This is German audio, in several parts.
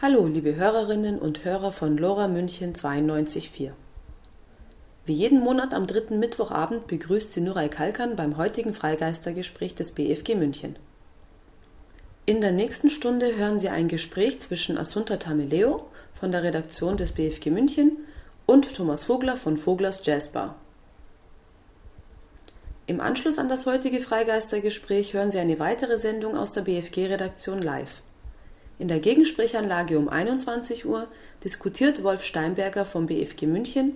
Hallo, liebe Hörerinnen und Hörer von Lora München 92.4. Wie jeden Monat am dritten Mittwochabend begrüßt sie Nuray Kalkan beim heutigen Freigeistergespräch des BFG München. In der nächsten Stunde hören Sie ein Gespräch zwischen Assunta Tameleo von der Redaktion des BFG München und Thomas Vogler von Voglers Jazzbar. Im Anschluss an das heutige Freigeistergespräch hören Sie eine weitere Sendung aus der BFG-Redaktion live. In der Gegensprechanlage um 21 Uhr diskutiert Wolf Steinberger vom BFG München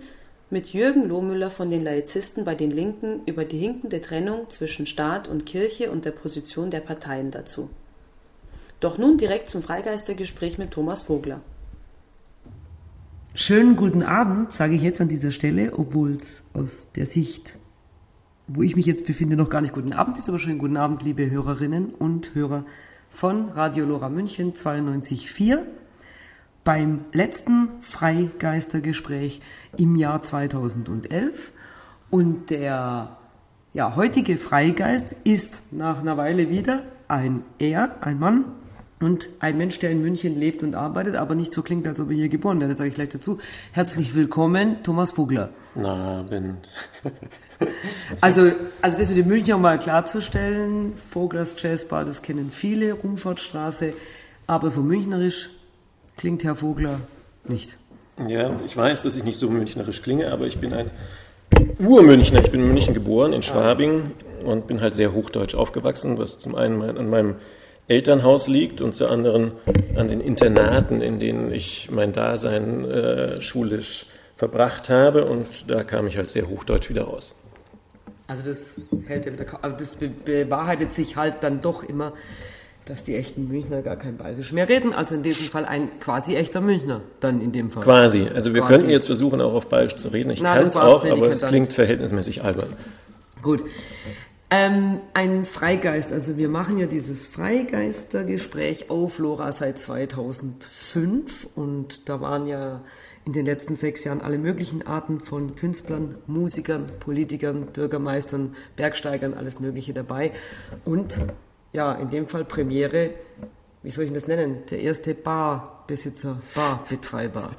mit Jürgen Lohmüller von den Laizisten bei den Linken über die hinkende Trennung zwischen Staat und Kirche und der Position der Parteien dazu. Doch nun direkt zum Freigeistergespräch mit Thomas Vogler. Schönen guten Abend, sage ich jetzt an dieser Stelle, obwohl es aus der Sicht, wo ich mich jetzt befinde, noch gar nicht guten Abend ist, aber schönen guten Abend, liebe Hörerinnen und Hörer von Radio Lora München 92.4 beim letzten Freigeistergespräch im Jahr 2011 und der ja, heutige Freigeist ist nach einer Weile wieder ein Er, ein Mann, und ein Mensch, der in München lebt und arbeitet, aber nicht so klingt, als ob er hier geboren wäre. Das sage ich gleich dazu. Herzlich willkommen, Thomas Vogler. Na, bin. also, also das mit dem München mal klarzustellen, Voglers Jazzbar, das kennen viele, Rumfahrtstraße, aber so münchnerisch klingt Herr Vogler nicht. Ja, ich weiß, dass ich nicht so münchnerisch klinge, aber ich bin ein Urmünchner. Ich bin in München geboren, in Schwabing und bin halt sehr hochdeutsch aufgewachsen, was zum einen an meinem Elternhaus liegt und zu anderen an den Internaten, in denen ich mein Dasein äh, schulisch verbracht habe. Und da kam ich halt sehr hochdeutsch wieder raus. Also das hält also das bewahrheitet sich halt dann doch immer, dass die echten Münchner gar kein Bayerisch mehr reden. Also in diesem Fall ein quasi echter Münchner dann in dem Fall. Quasi. Also wir quasi. könnten jetzt versuchen, auch auf Bayerisch zu reden. Ich kann es auch, aber es klingt verhältnismäßig albern. Gut. Ähm, ein Freigeist, also wir machen ja dieses Freigeistergespräch auf Lora seit 2005 und da waren ja in den letzten sechs Jahren alle möglichen Arten von Künstlern, Musikern, Politikern, Bürgermeistern, Bergsteigern, alles Mögliche dabei. Und ja, in dem Fall Premiere, wie soll ich das nennen? Der erste Barbesitzer, Barbetreiber.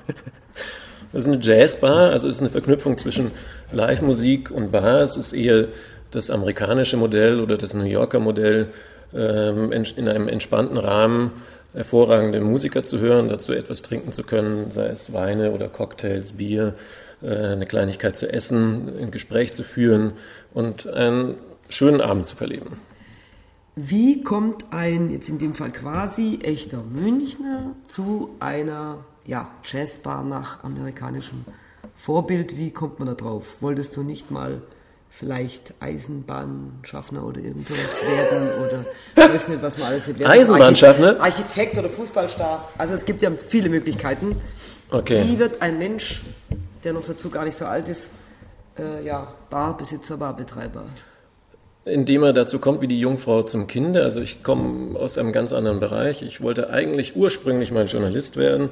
Das ist eine Jazzbar, also es ist eine Verknüpfung zwischen Live-Musik und Bar. Es ist eher das amerikanische Modell oder das New Yorker Modell ähm, in einem entspannten Rahmen hervorragende Musiker zu hören, dazu etwas trinken zu können, sei es Weine oder Cocktails, Bier, äh, eine Kleinigkeit zu essen, ein Gespräch zu führen und einen schönen Abend zu verleben. Wie kommt ein, jetzt in dem Fall quasi, echter Münchner zu einer ja, Jazzbar nach amerikanischem Vorbild? Wie kommt man da drauf? Wolltest du nicht mal vielleicht Eisenbahnschaffner oder irgendwas werden oder ich weiß nicht, was man alles wird. Eisenbahnschaffner? Architekt oder Fußballstar. Also es gibt ja viele Möglichkeiten. Okay. Wie wird ein Mensch, der noch dazu gar nicht so alt ist, äh, ja, Barbesitzer, Barbetreiber? Indem er dazu kommt wie die Jungfrau zum Kinde. Also ich komme aus einem ganz anderen Bereich. Ich wollte eigentlich ursprünglich mal Journalist werden,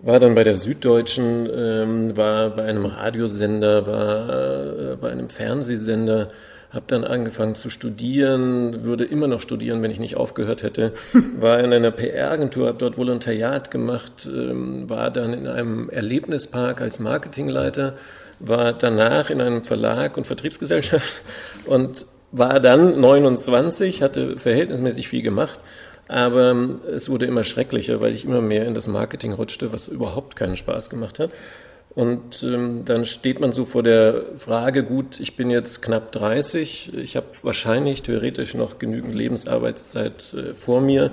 war dann bei der Süddeutschen, ähm, war bei einem Radiosender, war äh, bei einem Fernsehsender, habe dann angefangen zu studieren, würde immer noch studieren, wenn ich nicht aufgehört hätte, war in einer PR-Agentur, habe dort Volontariat gemacht, ähm, war dann in einem Erlebnispark als Marketingleiter, war danach in einem Verlag und Vertriebsgesellschaft und war dann 29, hatte verhältnismäßig viel gemacht aber ähm, es wurde immer schrecklicher, weil ich immer mehr in das Marketing rutschte, was überhaupt keinen Spaß gemacht hat. Und ähm, dann steht man so vor der Frage, gut, ich bin jetzt knapp 30, ich habe wahrscheinlich theoretisch noch genügend Lebensarbeitszeit äh, vor mir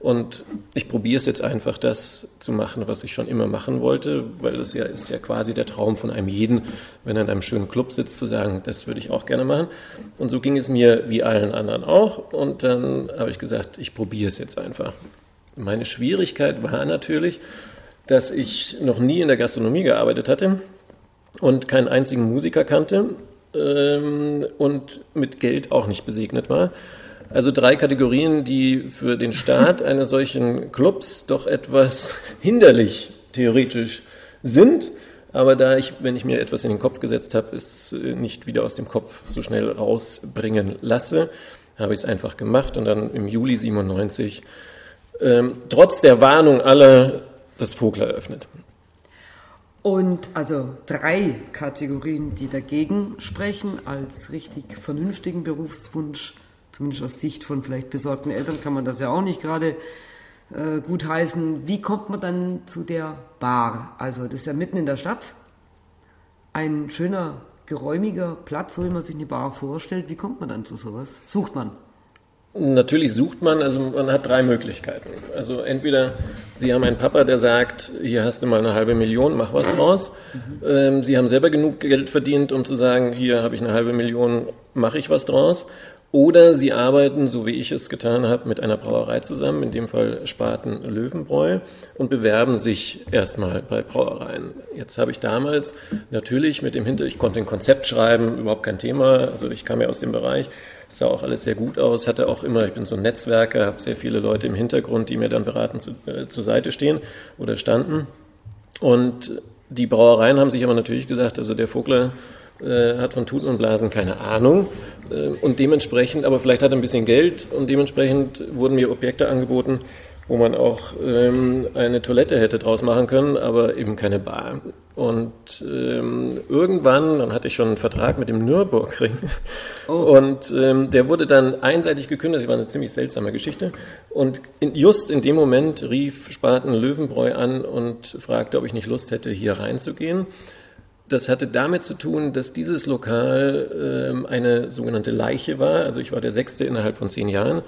und ich probiere es jetzt einfach, das zu machen, was ich schon immer machen wollte, weil das ja ist ja quasi der Traum von einem jeden, wenn er in einem schönen Club sitzt, zu sagen, das würde ich auch gerne machen. Und so ging es mir wie allen anderen auch. Und dann habe ich gesagt, ich probiere es jetzt einfach. Meine Schwierigkeit war natürlich, dass ich noch nie in der Gastronomie gearbeitet hatte und keinen einzigen Musiker kannte ähm, und mit Geld auch nicht besegnet war. Also drei Kategorien, die für den Start eines solchen Clubs doch etwas hinderlich theoretisch sind. Aber da ich, wenn ich mir etwas in den Kopf gesetzt habe, es äh, nicht wieder aus dem Kopf so schnell rausbringen lasse, habe ich es einfach gemacht und dann im Juli 97 ähm, trotz der Warnung aller das Vogler eröffnet. Und also drei Kategorien, die dagegen sprechen, als richtig vernünftigen Berufswunsch, zumindest aus Sicht von vielleicht besorgten Eltern kann man das ja auch nicht gerade äh, gut heißen. Wie kommt man dann zu der Bar? Also das ist ja mitten in der Stadt, ein schöner, geräumiger Platz, so wie man sich eine Bar vorstellt. Wie kommt man dann zu sowas? Sucht man? Natürlich sucht man, also man hat drei Möglichkeiten. Also entweder Sie haben einen Papa, der sagt, hier hast du mal eine halbe Million, mach was draus. Mhm. Ähm, Sie haben selber genug Geld verdient, um zu sagen, hier habe ich eine halbe Million, mache ich was draus. Oder Sie arbeiten, so wie ich es getan habe, mit einer Brauerei zusammen, in dem Fall Spaten Löwenbräu, und bewerben sich erstmal bei Brauereien. Jetzt habe ich damals natürlich mit dem Hinter, ich konnte ein Konzept schreiben, überhaupt kein Thema, also ich kam ja aus dem Bereich, sah auch alles sehr gut aus, hatte auch immer, ich bin so ein Netzwerker, habe sehr viele Leute im Hintergrund, die mir dann beratend zu, äh, zur Seite stehen oder standen. Und die Brauereien haben sich aber natürlich gesagt, also der Vogler äh, hat von Tuten und Blasen keine Ahnung äh, und dementsprechend, aber vielleicht hat er ein bisschen Geld und dementsprechend wurden mir Objekte angeboten, wo man auch ähm, eine Toilette hätte draus machen können, aber eben keine Bar. Und ähm, irgendwann, dann hatte ich schon einen Vertrag mit dem Nürburgring oh. und ähm, der wurde dann einseitig gekündigt. Das war eine ziemlich seltsame Geschichte. Und in, just in dem Moment rief Spaten Löwenbräu an und fragte, ob ich nicht Lust hätte, hier reinzugehen. Das hatte damit zu tun, dass dieses Lokal ähm, eine sogenannte Leiche war. Also ich war der Sechste innerhalb von zehn Jahren.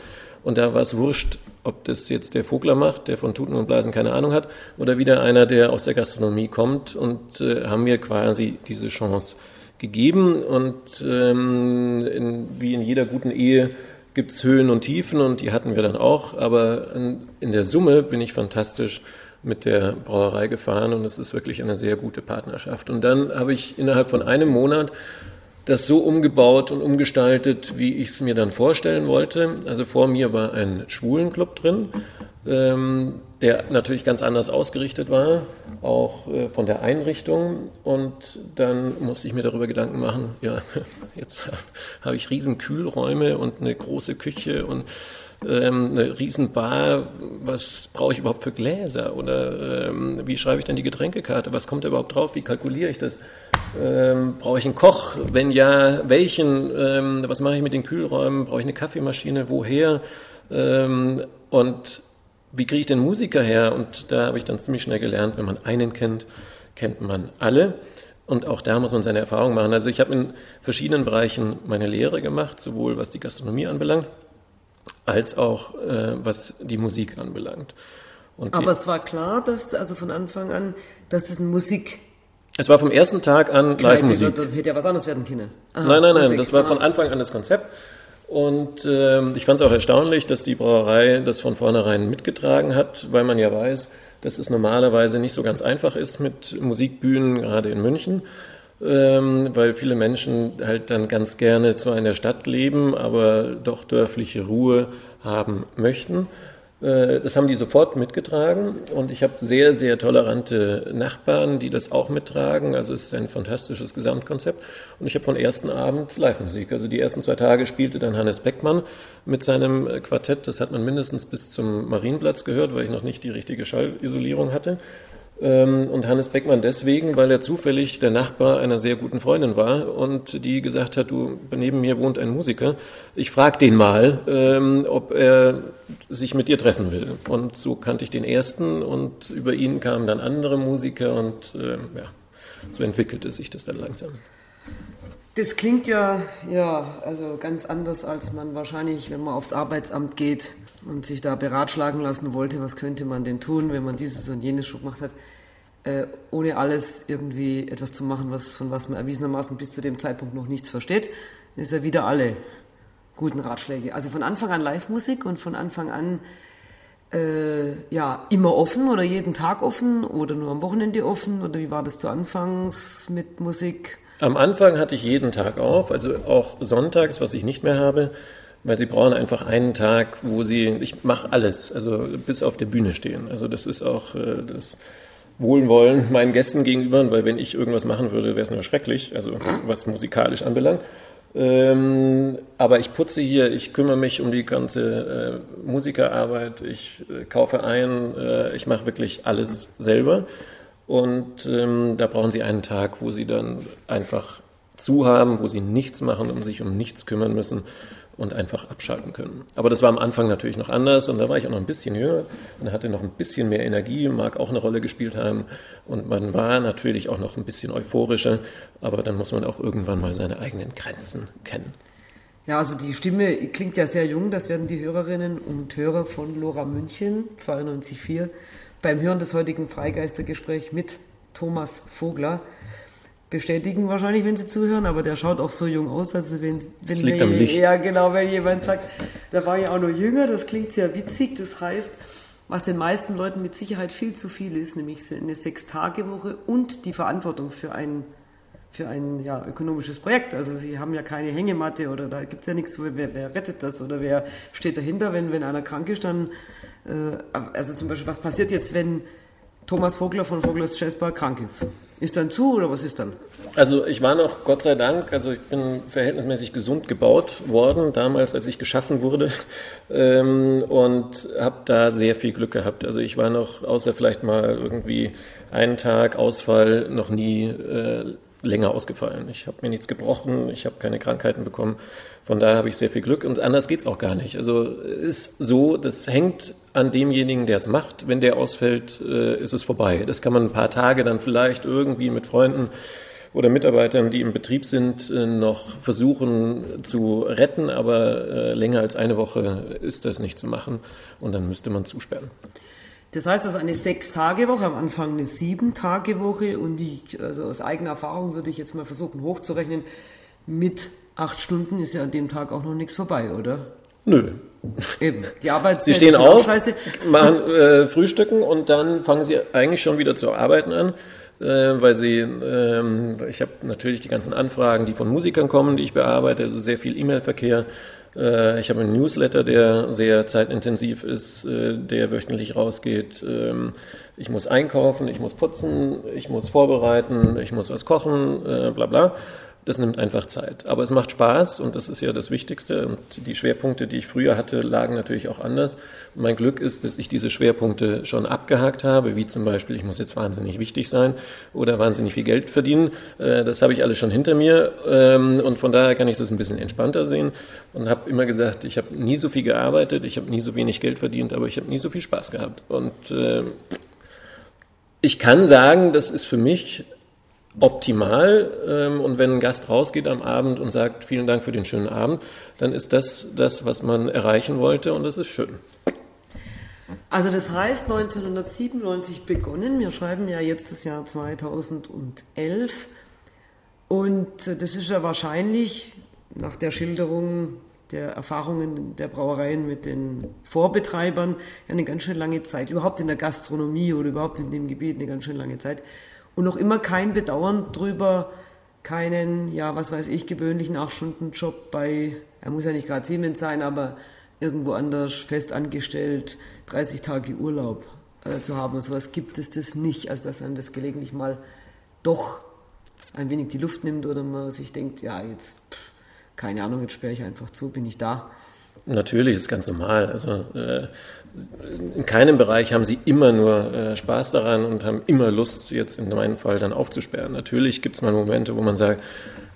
Und da war es wurscht, ob das jetzt der Vogler macht, der von Tuten und Blasen keine Ahnung hat, oder wieder einer, der aus der Gastronomie kommt und äh, haben mir quasi diese Chance gegeben. Und ähm, in, wie in jeder guten Ehe gibt's Höhen und Tiefen und die hatten wir dann auch. Aber in, in der Summe bin ich fantastisch mit der Brauerei gefahren und es ist wirklich eine sehr gute Partnerschaft. Und dann habe ich innerhalb von einem Monat das so umgebaut und umgestaltet, wie ich es mir dann vorstellen wollte. Also vor mir war ein Schwulenclub drin, ähm, der natürlich ganz anders ausgerichtet war, auch äh, von der Einrichtung. Und dann musste ich mir darüber Gedanken machen, ja, jetzt habe ich riesen Kühlräume und eine große Küche und ähm, eine Riesenbar, was brauche ich überhaupt für Gläser? Oder ähm, wie schreibe ich denn die Getränkekarte? Was kommt da überhaupt drauf? Wie kalkuliere ich das? Ähm, brauche ich einen Koch? Wenn ja, welchen? Ähm, was mache ich mit den Kühlräumen? Brauche ich eine Kaffeemaschine? Woher? Ähm, und wie kriege ich den Musiker her? Und da habe ich dann ziemlich schnell gelernt, wenn man einen kennt, kennt man alle. Und auch da muss man seine Erfahrungen machen. Also ich habe in verschiedenen Bereichen meine Lehre gemacht, sowohl was die Gastronomie anbelangt, als auch äh, was die Musik anbelangt. Und Aber es war klar, dass also von Anfang an, dass das eine Musik es war vom ersten Tag an Live-Musik. Das hätte ja was anderes werden können. Aha, nein, nein, nein, Musik. das war von Anfang an das Konzept. Und ähm, ich fand es auch erstaunlich, dass die Brauerei das von vornherein mitgetragen hat, weil man ja weiß, dass es normalerweise nicht so ganz einfach ist mit Musikbühnen, gerade in München ähm, weil viele Menschen halt dann ganz gerne zwar in der Stadt leben, aber doch dörfliche Ruhe haben möchten. Äh, das haben die sofort mitgetragen und ich habe sehr, sehr tolerante Nachbarn, die das auch mittragen. Also es ist ein fantastisches Gesamtkonzept. Und ich habe von ersten Abend Live-Musik. Also die ersten zwei Tage spielte dann Hannes Beckmann mit seinem Quartett. Das hat man mindestens bis zum Marienplatz gehört, weil ich noch nicht die richtige Schallisolierung hatte. Ähm, und Hannes Beckmann deswegen, weil er zufällig der Nachbar einer sehr guten Freundin war und die gesagt hat, du, neben mir wohnt ein Musiker, ich frage den mal, ähm, ob er sich mit dir treffen will. Und so kannte ich den ersten und über ihn kamen dann andere Musiker und ähm, ja, so entwickelte sich das dann langsam. Das klingt ja, ja, also ganz anders, als man wahrscheinlich, wenn man aufs Arbeitsamt geht und sich da beratschlagen lassen wollte, was könnte man denn tun, wenn man dieses und jenes schon gemacht hat äh, ohne alles irgendwie etwas zu machen, was, von was man erwiesenermaßen bis zu dem Zeitpunkt noch nichts versteht, ist ja wieder alle guten Ratschläge. Also von Anfang an Live-Musik und von Anfang an äh, ja immer offen oder jeden Tag offen oder nur am Wochenende offen oder wie war das zu Anfangs mit Musik? Am Anfang hatte ich jeden Tag auf, also auch sonntags, was ich nicht mehr habe, weil sie brauchen einfach einen Tag, wo sie, ich mache alles, also bis auf der Bühne stehen. Also das ist auch äh, das Wohlwollen meinen Gästen gegenüber, weil wenn ich irgendwas machen würde, wäre es nur schrecklich, also was musikalisch anbelangt. Ähm, aber ich putze hier, ich kümmere mich um die ganze äh, Musikerarbeit, ich äh, kaufe ein, äh, ich mache wirklich alles selber. Und ähm, da brauchen Sie einen Tag, wo Sie dann einfach zu haben, wo Sie nichts machen, um sich um nichts kümmern müssen und einfach abschalten können. Aber das war am Anfang natürlich noch anders und da war ich auch noch ein bisschen jünger und hatte noch ein bisschen mehr Energie, mag auch eine Rolle gespielt haben und man war natürlich auch noch ein bisschen euphorischer, aber dann muss man auch irgendwann mal seine eigenen Grenzen kennen. Ja, also die Stimme klingt ja sehr jung, das werden die Hörerinnen und Hörer von Lora München 92.4 beim Hören des heutigen Freigeistergesprächs mit Thomas Vogler bestätigen wahrscheinlich, wenn sie zuhören, aber der schaut auch so jung aus, also wenn, wenn das liegt am Licht. ja genau, wenn jemand sagt, da war ja auch noch jünger, das klingt sehr witzig, das heißt, was den meisten Leuten mit Sicherheit viel zu viel ist, nämlich eine Sechs-Tage-Woche und die Verantwortung für ein, für ein ja, ökonomisches Projekt. Also sie haben ja keine Hängematte oder da gibt es ja nichts, wer, wer rettet das oder wer steht dahinter, wenn, wenn einer krank ist, dann, äh, also zum Beispiel, was passiert jetzt, wenn Thomas Vogler von Voglers Jazzbar krank ist? Ist dann zu oder was ist dann? Also ich war noch, Gott sei Dank, also ich bin verhältnismäßig gesund gebaut worden, damals, als ich geschaffen wurde ähm, und habe da sehr viel Glück gehabt. Also ich war noch, außer vielleicht mal irgendwie einen Tag Ausfall, noch nie äh, länger ausgefallen. Ich habe mir nichts gebrochen, ich habe keine Krankheiten bekommen. Von daher habe ich sehr viel Glück und anders geht's auch gar nicht. Also ist so, das hängt an demjenigen, der es macht. Wenn der ausfällt, äh, ist es vorbei. Das kann man ein paar Tage dann vielleicht irgendwie mit Freunden oder Mitarbeitern, die im Betrieb sind, äh, noch versuchen zu retten, aber äh, länger als eine Woche ist das nicht zu machen und dann müsste man zusperren. Das heißt, das ist eine Sechs-Tage-Woche, am Anfang eine Sieben-Tage-Woche und ich, also aus eigener Erfahrung würde ich jetzt mal versuchen hochzurechnen, mit acht Stunden ist ja an dem Tag auch noch nichts vorbei, oder? Nö. Eben. Die Arbeitszeit Sie stehen auf, machen äh, Frühstücken und dann fangen Sie eigentlich schon wieder zu arbeiten an, äh, weil Sie, äh, ich habe natürlich die ganzen Anfragen, die von Musikern kommen, die ich bearbeite, also sehr viel E-Mail-Verkehr. Äh, ich habe einen Newsletter, der sehr zeitintensiv ist, äh, der wöchentlich rausgeht. Ähm, ich muss einkaufen, ich muss putzen, ich muss vorbereiten, ich muss was kochen, äh, bla bla. Das nimmt einfach Zeit. Aber es macht Spaß und das ist ja das Wichtigste. Und die Schwerpunkte, die ich früher hatte, lagen natürlich auch anders. Und mein Glück ist, dass ich diese Schwerpunkte schon abgehakt habe, wie zum Beispiel, ich muss jetzt wahnsinnig wichtig sein oder wahnsinnig viel Geld verdienen. Äh, das habe ich alles schon hinter mir ähm, und von daher kann ich das ein bisschen entspannter sehen und habe immer gesagt, ich habe nie so viel gearbeitet, ich habe nie so wenig Geld verdient, aber ich habe nie so viel Spaß gehabt. Und äh, ich kann sagen, das ist für mich optimal. Ähm, und wenn ein Gast rausgeht am Abend und sagt, vielen Dank für den schönen Abend, dann ist das das, was man erreichen wollte und das ist schön. Also das heißt 1997 begonnen, wir schreiben ja jetzt das Jahr 2011 und das ist ja wahrscheinlich nach der Schilderung der Erfahrungen der Brauereien mit den Vorbetreibern eine ganz schön lange Zeit, überhaupt in der Gastronomie oder überhaupt in dem Gebiet eine ganz schön lange Zeit und noch immer kein Bedauern drüber, keinen, ja, was weiß ich, gewöhnlichen 8-Stunden-Job bei, er muss ja nicht gerade Siemens sein, aber irgendwo anders fest angestellt, 30 Tage Urlaub äh, zu haben und sowas gibt es das nicht, also dass einem das gelegentlich mal doch ein wenig die Luft nimmt oder man sich denkt, ja, jetzt, pff, keine Ahnung, jetzt sperre ich einfach zu, bin ich da. Natürlich, das ist ganz normal. Also äh, in keinem Bereich haben sie immer nur äh, Spaß daran und haben immer Lust, jetzt in meinem Fall dann aufzusperren. Natürlich gibt es mal Momente, wo man sagt,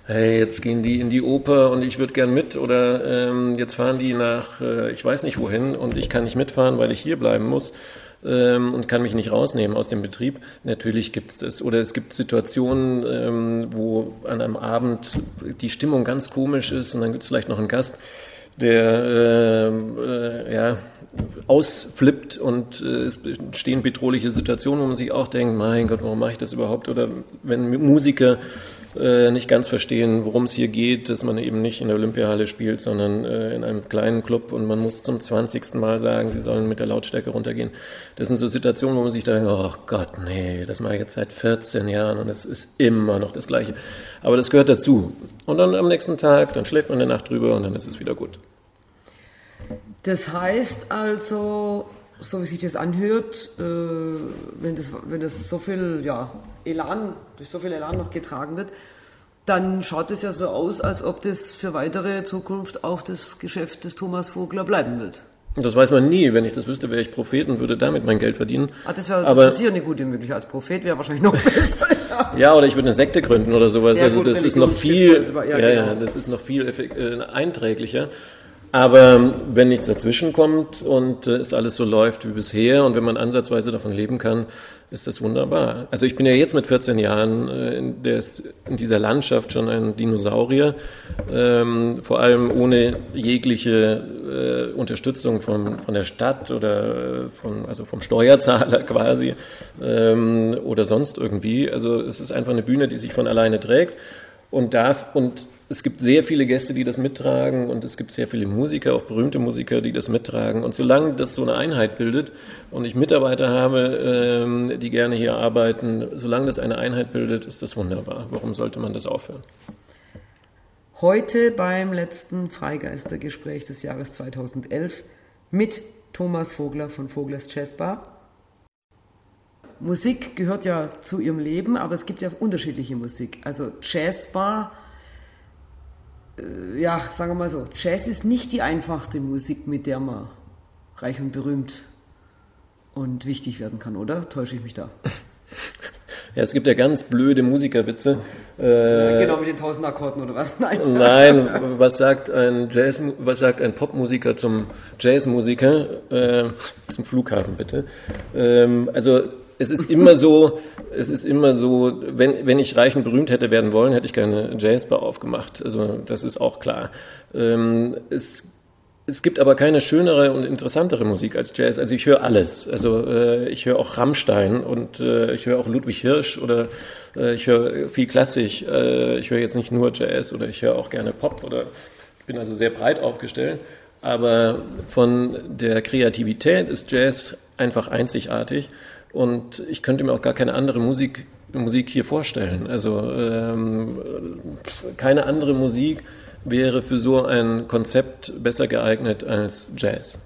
hey, jetzt gehen die in die Oper und ich würde gern mit oder ähm, jetzt fahren die nach, äh, ich weiß nicht wohin und ich kann nicht mitfahren, weil ich hier bleiben muss ähm, und kann mich nicht rausnehmen aus dem Betrieb. Natürlich gibt es das. Oder es gibt Situationen, ähm, wo an einem Abend die Stimmung ganz komisch ist und dann gibt es vielleicht noch einen Gast, der äh, äh, ja, ausflippt und äh, es stehen bedrohliche Situationen, wo man sich auch denkt, mein Gott, warum mache ich das überhaupt? Oder wenn Musiker äh, nicht ganz verstehen, worum es hier geht, dass man eben nicht in der Olympiahalle spielt, sondern äh, in einem kleinen Club und man muss zum 20. Mal sagen, sie sollen mit der Lautstärke runtergehen. Das sind so Situationen, wo man sich denkt, oh Gott, nee, das mache ich jetzt seit 14 Jahren und es ist immer noch das Gleiche. Aber das gehört dazu. Und dann am nächsten Tag, dann schläft man eine Nacht drüber und dann ist es wieder gut. Das heißt also, so wie sich das anhört, äh, wenn, das, wenn das so viel ja, Elan, durch so viel Elan noch getragen wird, dann schaut es ja so aus, als ob das für weitere Zukunft auch das Geschäft des Thomas Vogler bleiben wird. Das weiß man nie. Wenn ich das wüsste, wäre ich Prophet und würde damit mein Geld verdienen. Ah, das wäre Aber- sicher eine gute Möglichkeit. Als Prophet wäre wahrscheinlich noch besser. ja. Ja, oder ich würde eine Sekte gründen oder sowas. Sehr also gut, das ist noch viel, ja, ja, ja, genau. das ist noch viel äh, einträglicher. Aber wenn nichts dazwischen kommt und äh, es alles so läuft wie bisher und wenn man ansatzweise davon leben kann, ist das wunderbar. Also ich bin ja jetzt mit 14 Jahren äh, in, der ist in dieser Landschaft schon ein Dinosaurier, ähm, vor allem ohne jegliche äh, Unterstützung von, von der Stadt oder äh, von, also vom Steuerzahler quasi ähm, oder sonst irgendwie. Also es ist einfach eine Bühne, die sich von alleine trägt und darf und es gibt sehr viele Gäste, die das mittragen und es gibt sehr viele Musiker, auch berühmte Musiker, die das mittragen. Und solange das so eine Einheit bildet und ich Mitarbeiter habe, ähm, die gerne hier arbeiten, solange das eine Einheit bildet, ist das wunderbar. Warum sollte man das aufhören? Heute beim letzten Freigeistergespräch des Jahres 2011 mit Thomas Vogler von Voglers Jazzbar. Musik gehört ja zu ihrem Leben, aber es gibt ja unterschiedliche Musik. Also Jazzbar, ja, sagen wir mal so, Jazz ist nicht die einfachste Musik, mit der man reich und berühmt und wichtig werden kann, oder? Täusche ich mich da? Ja, es gibt ja ganz blöde Musikerwitze. Äh, genau, mit den tausend Akkorden oder was? Nein. Nein, was sagt ein Jazz, was sagt ein Popmusiker zum Jazzmusiker? Äh, zum Flughafen bitte. Ähm, also es ist immer so, es ist immer so, wenn, wenn ich reich und berühmt hätte werden wollen, hätte ich keine Jazzbar aufgemacht. Also das ist auch klar. Ähm, es es gibt aber keine schönere und interessantere Musik als Jazz. Also ich höre alles. Also äh, ich höre auch Rammstein und äh, ich höre auch Ludwig Hirsch oder äh, ich höre viel Klassik. Äh, ich höre jetzt nicht nur Jazz oder ich höre auch gerne Pop oder ich bin also sehr breit aufgestellt. Aber von der Kreativität ist Jazz einfach einzigartig und ich könnte mir auch gar keine andere Musik Musik hier vorstellen. Also ähm, keine andere Musik wäre für so ein Konzept besser geeignet als Jazz.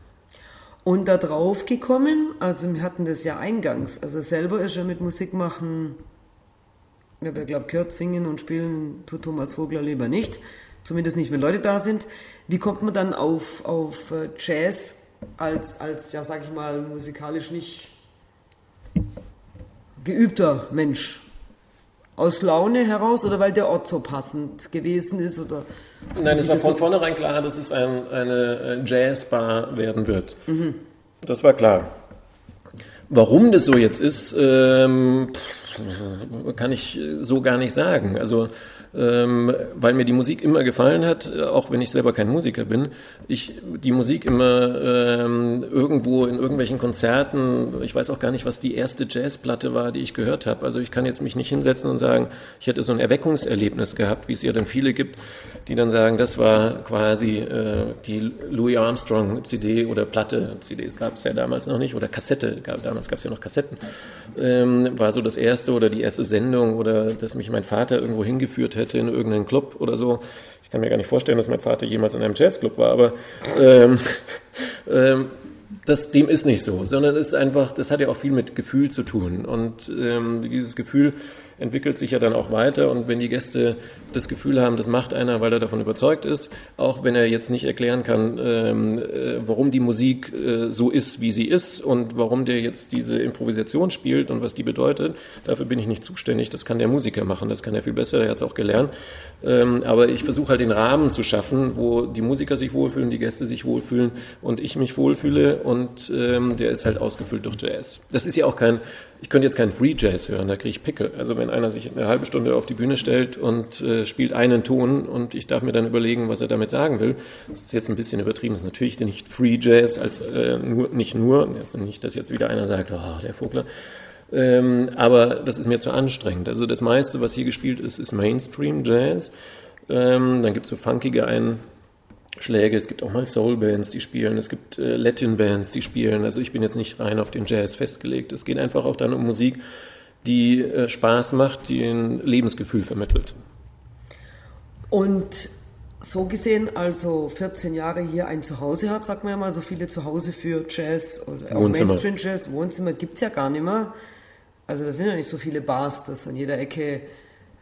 Und da drauf gekommen, also wir hatten das ja eingangs, also selber ist er mit Musik machen, ich habe ja glaube gehört, singen und spielen tut Thomas Vogler lieber nicht, zumindest nicht, wenn Leute da sind. Wie kommt man dann auf, auf äh, Jazz als, als, ja sag ich mal, musikalisch nicht geübter Mensch? Aus Laune heraus oder weil der Ort so passend gewesen ist? Oder Nein, es war von so- vornherein klar, dass es ein, eine Jazzbar werden wird. Das war klar. Warum das so jetzt ist, ähm, kann ich so gar nicht sagen. Also, ähm, weil mir die Musik immer gefallen hat, äh, auch wenn ich selber kein Musiker bin, ich die Musik immer ähm, irgendwo in irgendwelchen Konzerten, ich weiß auch gar nicht, was die erste Jazzplatte war, die ich gehört habe. Also ich kann jetzt mich nicht hinsetzen und sagen, ich hätte so ein Erweckungserlebnis gehabt, wie es ja dann viele gibt, die dann sagen, das war quasi äh, die Louis Armstrong CD oder Platte, CDs gab es ja damals noch nicht, oder Kassette, gab, damals gab es ja noch Kassetten, ähm, war so das erste oder die erste Sendung oder dass mich mein Vater irgendwo hingeführt hätte in irgendeinen Club oder so. Ich kann mir gar nicht vorstellen, dass mein Vater jemals in einem Jazzclub war, aber ähm, ähm, das, dem ist nicht so, sondern es ist einfach, das hat ja auch viel mit Gefühl zu tun. Und ähm, dieses Gefühl entwickelt sich ja dann auch weiter. Und wenn die Gäste das Gefühl haben, das macht einer, weil er davon überzeugt ist, auch wenn er jetzt nicht erklären kann, ähm, äh, warum die Musik äh, so ist, wie sie ist und warum der jetzt diese Improvisation spielt und was die bedeutet, dafür bin ich nicht zuständig. Das kann der Musiker machen, das kann er viel besser, er hat es auch gelernt. Ähm, aber ich versuche halt den Rahmen zu schaffen, wo die Musiker sich wohlfühlen, die Gäste sich wohlfühlen und ich mich wohlfühle und ähm, der ist halt ausgefüllt durch Jazz. Das ist ja auch kein, ich könnte jetzt keinen Free Jazz hören, da kriege ich Pickel. Also wenn einer sich eine halbe Stunde auf die Bühne stellt und äh, spielt einen Ton und ich darf mir dann überlegen, was er damit sagen will, das ist jetzt ein bisschen übertrieben, das ist natürlich nicht Free Jazz, als äh, nur, nicht nur, jetzt nicht, dass jetzt wieder einer sagt, oh, der Vogler, ähm, aber das ist mir zu anstrengend. Also das meiste, was hier gespielt ist, ist Mainstream Jazz. Ähm, dann gibt es so funkige Einschläge, es gibt auch mal Soul-Bands, die spielen, es gibt äh, Latin-Bands, die spielen. Also ich bin jetzt nicht rein auf den Jazz festgelegt. Es geht einfach auch dann um Musik, die äh, Spaß macht, die ein Lebensgefühl vermittelt. Und so gesehen, also 14 Jahre hier ein Zuhause hat, sagt man ja mal, so viele Zuhause für Jazz oder Wohnzimmer. Mainstream Jazz, Wohnzimmer gibt's ja gar nicht mehr. Also da sind ja nicht so viele Bars, dass an jeder Ecke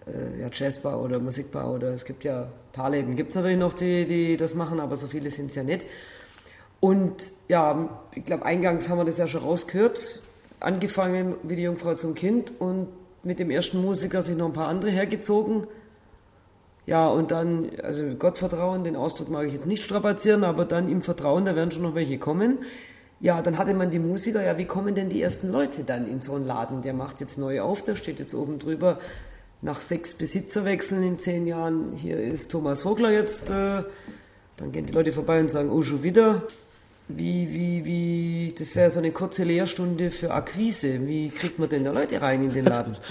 äh, ja, Jazzbar oder Musikbar oder es gibt ja ein paar Läden, gibt es natürlich noch, die, die das machen, aber so viele sind es ja nicht. Und ja, ich glaube, eingangs haben wir das ja schon rausgehört, angefangen wie die Jungfrau zum Kind und mit dem ersten Musiker sich noch ein paar andere hergezogen. Ja, und dann, also Gottvertrauen, den Ausdruck mag ich jetzt nicht strapazieren, aber dann im Vertrauen, da werden schon noch welche kommen. Ja, dann hatte man die Musiker, ja, wie kommen denn die ersten Leute dann in so einen Laden? Der macht jetzt neu auf, der steht jetzt oben drüber, nach sechs Besitzerwechseln in zehn Jahren, hier ist Thomas Vogler jetzt, äh, dann gehen die Leute vorbei und sagen, oh, schon wieder. Wie, wie, wie, das wäre so eine kurze Lehrstunde für Akquise. Wie kriegt man denn da Leute rein in den Laden?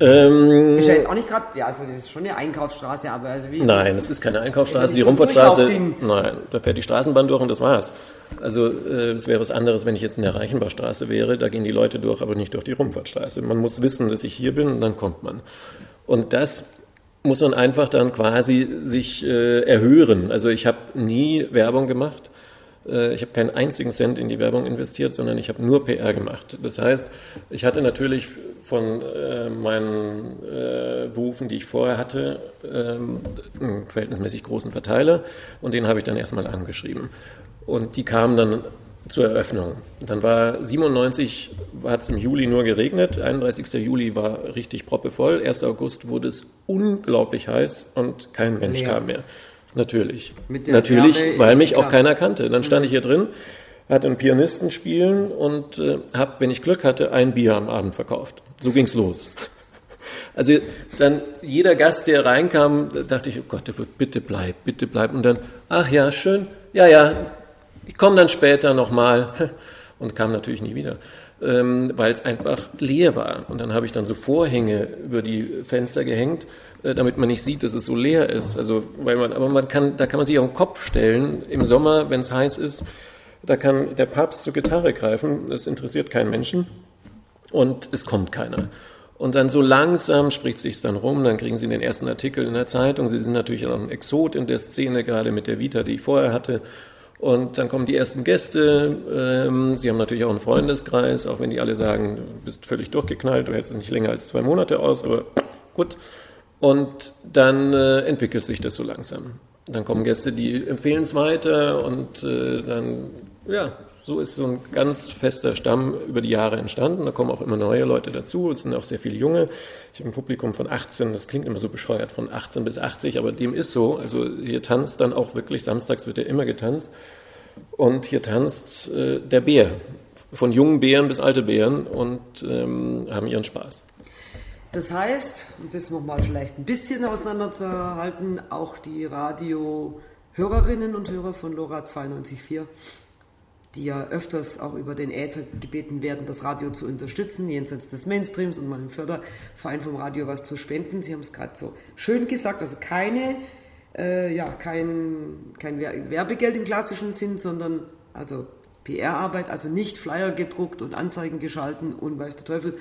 Ähm, ist ja jetzt auch nicht gerade, ja, also das ist schon eine Einkaufsstraße, aber also wie. Nein, es ist keine Einkaufsstraße, ist die so Rumfahrtstraße. Nein, da fährt die Straßenbahn durch und das war's. Also es äh, wäre was anderes, wenn ich jetzt in der Reichenbachstraße wäre, da gehen die Leute durch, aber nicht durch die Rumfahrtstraße. Man muss wissen, dass ich hier bin und dann kommt man. Und das muss man einfach dann quasi sich äh, erhören. Also ich habe nie Werbung gemacht. Äh, ich habe keinen einzigen Cent in die Werbung investiert, sondern ich habe nur PR gemacht. Das heißt, ich hatte natürlich von äh, meinen äh, Berufen, die ich vorher hatte, ähm, einen verhältnismäßig großen Verteiler und den habe ich dann erstmal angeschrieben. Und die kamen dann zur Eröffnung. Dann war 97, hat es im Juli nur geregnet, 31. Juli war richtig proppevoll, 1. August wurde es unglaublich heiß und kein Mensch Leer. kam mehr. Natürlich. Natürlich, Wärme weil mich auch keiner kannte. Dann stand ich hier drin, hatte einen Pianisten spielen und äh, habe, wenn ich Glück hatte, ein Bier am Abend verkauft. So ging's los. Also dann jeder Gast, der reinkam, dachte ich, oh Gott, bitte bleib, bitte bleib. Und dann, ach ja, schön, ja, ja, ich komme dann später nochmal und kam natürlich nie wieder, ähm, weil es einfach leer war. Und dann habe ich dann so Vorhänge über die Fenster gehängt, damit man nicht sieht, dass es so leer ist. Also, weil man, aber man kann, da kann man sich auf den Kopf stellen. Im Sommer, wenn es heiß ist, da kann der Papst zur Gitarre greifen. Das interessiert keinen Menschen. Und es kommt keiner. Und dann so langsam spricht sich dann rum, dann kriegen sie den ersten Artikel in der Zeitung. Sie sind natürlich auch ein Exot in der Szene, gerade mit der Vita, die ich vorher hatte. Und dann kommen die ersten Gäste. Ähm, sie haben natürlich auch einen Freundeskreis, auch wenn die alle sagen, du bist völlig durchgeknallt, du hältst es nicht länger als zwei Monate aus, aber gut. Und dann äh, entwickelt sich das so langsam. Dann kommen Gäste, die empfehlen es weiter und äh, dann, ja, so ist so ein ganz fester Stamm über die Jahre entstanden. Da kommen auch immer neue Leute dazu. Es sind auch sehr viele junge. Ich habe ein Publikum von 18, das klingt immer so bescheuert, von 18 bis 80, aber dem ist so. Also hier tanzt dann auch wirklich, samstags wird ja immer getanzt. Und hier tanzt äh, der Bär, von jungen Bären bis alte Bären und ähm, haben ihren Spaß. Das heißt, um das nochmal vielleicht ein bisschen auseinanderzuhalten, auch die Radiohörerinnen und Hörer von LoRa 92.4 die ja öfters auch über den Äther gebeten werden, das Radio zu unterstützen, jenseits des Mainstreams und mal im Förderverein vom Radio was zu spenden. Sie haben es gerade so schön gesagt, also keine, äh, ja, kein, kein Werbegeld im klassischen Sinn, sondern also PR-Arbeit, also nicht Flyer gedruckt und Anzeigen geschalten und weiß der Teufel.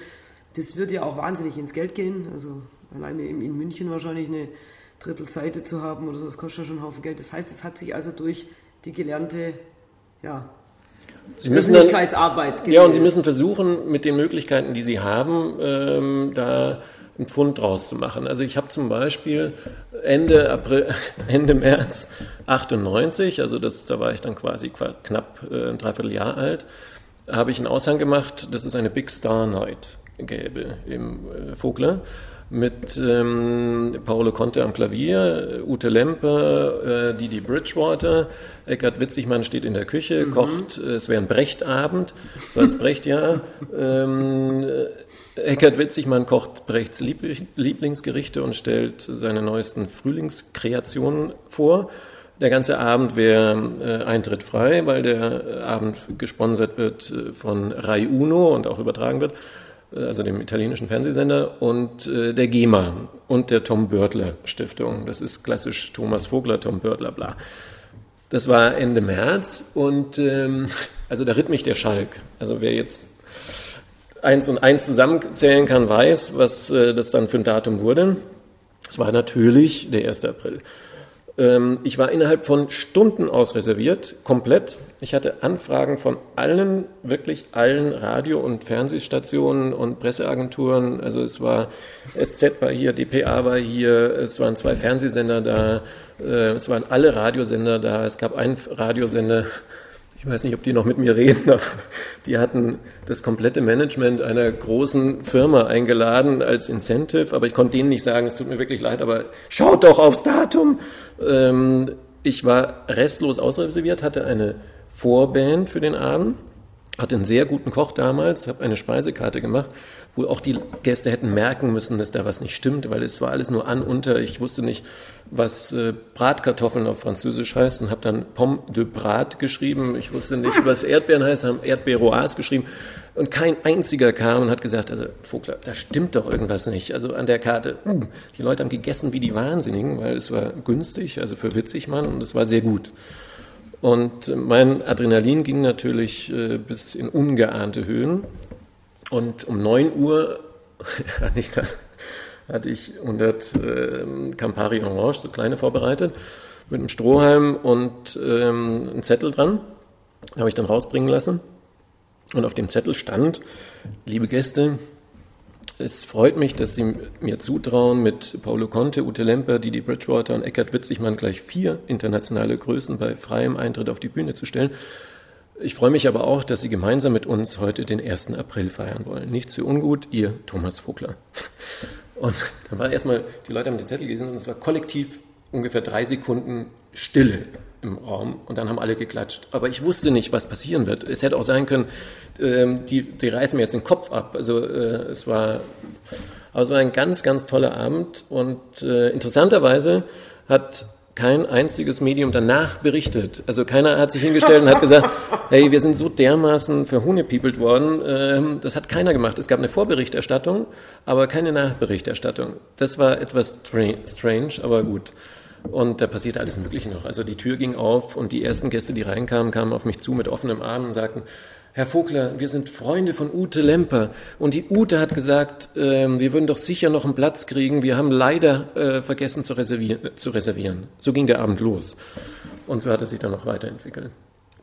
Das würde ja auch wahnsinnig ins Geld gehen. Also alleine in, München wahrscheinlich eine Drittelseite zu haben oder so, das kostet ja schon einen Haufen Geld. Das heißt, es hat sich also durch die gelernte ja, Sie müssen. Dann, ja, und Sie müssen versuchen, mit den Möglichkeiten, die Sie haben, ähm, da einen Pfund draus zu machen. Also ich habe zum Beispiel Ende April, Ende März 98, also das, da war ich dann quasi knapp äh, ein Dreivierteljahr alt, habe ich einen Aushang gemacht, dass es eine Big Star Night gäbe im äh, Vogler mit ähm, Paolo Conte am Klavier, Ute Lempe, äh, Didi Bridgewater, Eckhard Witzigmann steht in der Küche, mhm. kocht, äh, es wäre ein Brechtabend, das war das Brechtjahr. ähm, Eckhard Witzigmann kocht Brechts Lieblingsgerichte und stellt seine neuesten Frühlingskreationen vor. Der ganze Abend wäre äh, Eintritt frei, weil der Abend gesponsert wird äh, von Rai Uno und auch übertragen wird. Äh, also dem italienischen Fernsehsender, und äh, der GEMA und der Tom Börtler Stiftung. Das ist klassisch Thomas Vogler, Tom Börtler, bla. Das war Ende März und ähm, also da ritt mich der Schalk. Also wer jetzt eins und eins zusammenzählen kann, weiß, was äh, das dann für ein Datum wurde. Es war natürlich der 1. April. Ähm, ich war innerhalb von Stunden ausreserviert, komplett. Ich hatte Anfragen von allen, wirklich allen Radio- und Fernsehstationen und Presseagenturen. Also es war SZ war hier, DPA war hier, es waren zwei Fernsehsender da, äh, es waren alle Radiosender da. Es gab einen Radiosender, ich weiß nicht, ob die noch mit mir reden, aber die hatten das komplette Management einer großen Firma eingeladen als Incentive, aber ich konnte denen nicht sagen, es tut mir wirklich leid, aber schaut doch aufs Datum. Ähm, ich war restlos ausreserviert, hatte eine Vorband für den Abend, hatte einen sehr guten Koch damals, habe eine Speisekarte gemacht, wo auch die Gäste hätten merken müssen, dass da was nicht stimmt, weil es war alles nur an, unter. Ich wusste nicht, was äh, Bratkartoffeln auf Französisch heißt und habe dann Pomme de Brat geschrieben. Ich wusste nicht, was Erdbeeren heißt, haben Erdbeeroas geschrieben. Und kein einziger kam und hat gesagt, also Vogler, da stimmt doch irgendwas nicht. Also an der Karte, hm, die Leute haben gegessen wie die Wahnsinnigen, weil es war günstig, also für Witzigmann und es war sehr gut. Und mein Adrenalin ging natürlich äh, bis in ungeahnte Höhen. Und um 9 Uhr hatte ich, dann, hatte ich 100 äh, Campari Orange, so kleine vorbereitet, mit einem Strohhalm und ähm, einem Zettel dran. Habe ich dann rausbringen lassen. Und auf dem Zettel stand, liebe Gäste, es freut mich, dass Sie mir zutrauen, mit Paulo Conte, Ute Lemper, Didi Bridgewater und Eckhard Witzigmann gleich vier internationale Größen bei freiem Eintritt auf die Bühne zu stellen. Ich freue mich aber auch, dass Sie gemeinsam mit uns heute den 1. April feiern wollen. Nichts für ungut, Ihr Thomas Vogler. Und dann war erstmal, die Leute haben den Zettel gelesen und es war kollektiv ungefähr drei Sekunden Stille im Raum und dann haben alle geklatscht. Aber ich wusste nicht, was passieren wird. Es hätte auch sein können, ähm, die, die reißen mir jetzt den Kopf ab. Also äh, es war also ein ganz, ganz toller Abend und äh, interessanterweise hat kein einziges Medium danach berichtet. Also keiner hat sich hingestellt und hat gesagt, hey, wir sind so dermaßen verhunepiepelt worden. Ähm, das hat keiner gemacht. Es gab eine Vorberichterstattung, aber keine Nachberichterstattung. Das war etwas strange, aber gut. Und da passierte alles Mögliche noch. Also die Tür ging auf und die ersten Gäste, die reinkamen, kamen auf mich zu mit offenem Arm und sagten, Herr Vogler, wir sind Freunde von Ute Lemper. Und die Ute hat gesagt, äh, wir würden doch sicher noch einen Platz kriegen. Wir haben leider äh, vergessen zu, reservier zu reservieren. So ging der Abend los. Und so hat er sich dann noch weiterentwickelt.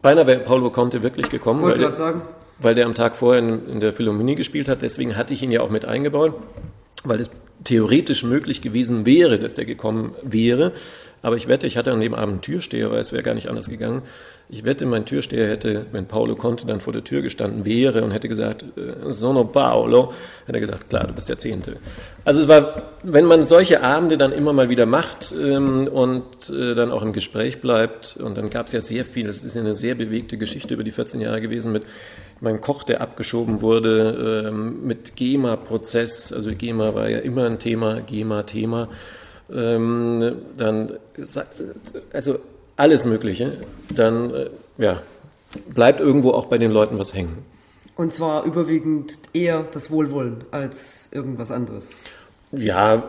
Beinahe wäre Paulo Conte wirklich gekommen, weil der, weil der, am Tag vorher in, in der Philharmonie gespielt hat. Deswegen hatte ich ihn ja auch mit eingebaut, weil es theoretisch möglich gewesen wäre, dass der gekommen wäre. Aber ich wette, ich hatte an dem Abend einen Türsteher, weil es wäre gar nicht anders gegangen. Ich wette, mein Türsteher hätte, wenn Paolo Conte dann vor der Tür gestanden wäre und hätte gesagt, äh, sono Paolo, hätte er gesagt, klar, du bist der Zehnte. Also es war, wenn man solche Abende dann immer mal wieder macht ähm, und äh, dann auch im Gespräch bleibt, und dann gab es ja sehr viel, es ist ja eine sehr bewegte Geschichte über die 14 Jahre gewesen mit meinem Koch, der abgeschoben wurde, ähm, mit GEMA-Prozess, also GEMA war ja immer ein Thema, GEMA-Thema ähm, dann, also alles Mögliche, dann äh, ja, bleibt irgendwo auch bei den Leuten was hängen. Und zwar überwiegend eher das Wohlwollen als irgendwas anderes. Ja,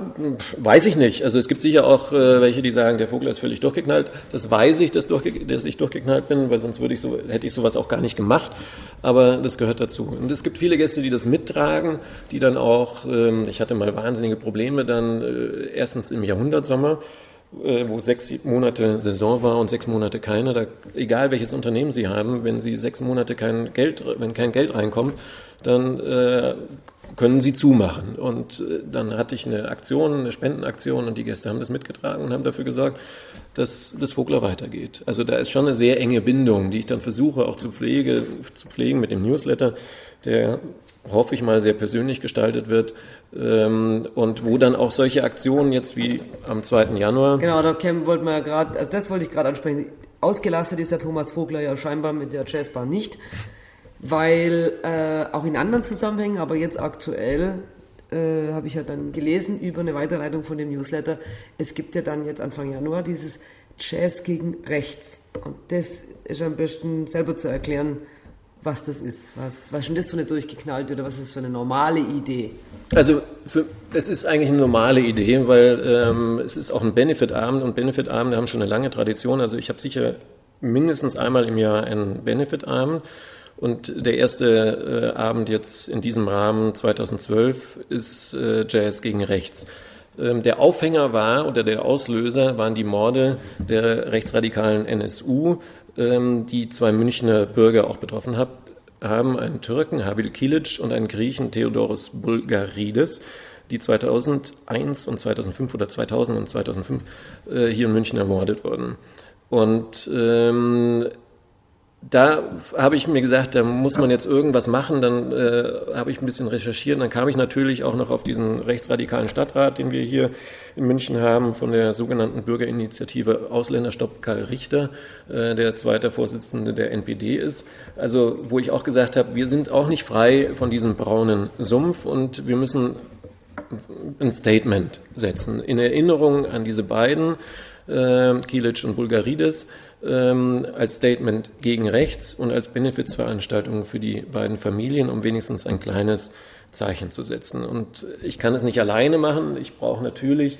weiß ich nicht. Also es gibt sicher auch äh, welche, die sagen, der Vogel ist völlig durchgeknallt. Das weiß ich, dass, durchge dass ich durchgeknallt bin, weil sonst würde ich so, hätte ich sowas auch gar nicht gemacht. Aber das gehört dazu. Und es gibt viele Gäste, die das mittragen, die dann auch, ähm, ich hatte mal wahnsinnige Probleme dann äh, erstens im Jahrhundertsommer, äh, wo sechs Monate Saison war und sechs Monate keine. Da, egal welches Unternehmen Sie haben, wenn Sie sechs Monate kein Geld, wenn kein Geld reinkommt, dann äh, können Sie zumachen. Und äh, dann hatte ich eine Aktion, eine Spendenaktion und die Gäste haben das mitgetragen und haben dafür gesorgt, dass das Vogler weitergeht. Also da ist schon eine sehr enge Bindung, die ich dann versuche auch zu, pflege, zu pflegen mit dem Newsletter, der hoffe ich mal sehr persönlich gestaltet wird ähm, und wo dann auch solche Aktionen jetzt wie am 2. Januar. Genau, da wollten wir ja gerade, also das wollte ich gerade ansprechen. Ausgelastet ist der Thomas Vogler ja scheinbar mit der Jazzbar nicht weil äh, auch in anderen Zusammenhängen, aber jetzt aktuell äh, habe ich ja dann gelesen über eine Weiterleitung von dem Newsletter, es gibt ja dann jetzt Anfang Januar dieses Jazz gegen Rechts. Und das ist am besten selber zu erklären, was das ist. Was, was ist denn das für eine durchgeknallte oder was ist das für eine normale Idee? Also für, es ist eigentlich eine normale Idee, weil ähm, es ist auch ein Benefit-Abend und Benefit-Abende haben schon eine lange Tradition. Also ich habe sicher mindestens einmal im Jahr einen Benefit-Abend. Und der erste äh, Abend jetzt in diesem Rahmen 2012 ist äh, Jazz gegen Rechts. Ähm, der Aufhänger war oder der Auslöser waren die Morde der rechtsradikalen NSU, ähm, die zwei Münchner Bürger auch betroffen haben, einen Türken, Habil Kilic, und einen Griechen, Theodoros Bulgarides, die 2001 und 2005 oder 2000 und 2005 äh, hier in München ermordet wurden. Und ähm, da habe ich mir gesagt, da muss man jetzt irgendwas machen. Dann äh, habe ich ein bisschen recherchiert. Dann kam ich natürlich auch noch auf diesen rechtsradikalen Stadtrat, den wir hier in München haben, von der sogenannten Bürgerinitiative Ausländerstopp Karl Richter, äh, der zweite Vorsitzende der NPD ist. Also wo ich auch gesagt habe, wir sind auch nicht frei von diesem braunen Sumpf und wir müssen ein Statement setzen in Erinnerung an diese beiden, äh, Kilic und Bulgarides ähm, als Statement gegen rechts und als Benefizveranstaltung für die beiden Familien, um wenigstens ein kleines Zeichen zu setzen. Und ich kann es nicht alleine machen. Ich brauche natürlich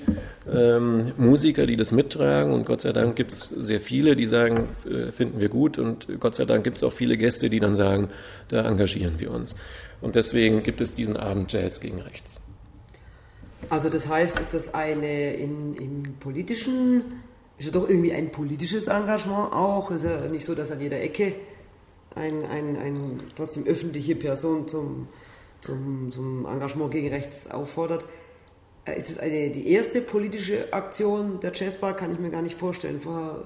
ähm, Musiker, die das mittragen. Und Gott sei Dank gibt es sehr viele, die sagen, äh, finden wir gut. Und Gott sei Dank gibt es auch viele Gäste, die dann sagen, da engagieren wir uns. Und deswegen gibt es diesen Abend Jazz gegen Rechts. Also das heißt, ist das eine in, im politischen ist ja doch irgendwie ein politisches Engagement auch. Ist ja nicht so, dass an jeder Ecke ein, ein, ein trotzdem öffentliche Person zum, zum, zum Engagement gegen rechts auffordert. Äh, ist es eine, die erste politische Aktion der Jazzbar? Kann ich mir gar nicht vorstellen. Vorher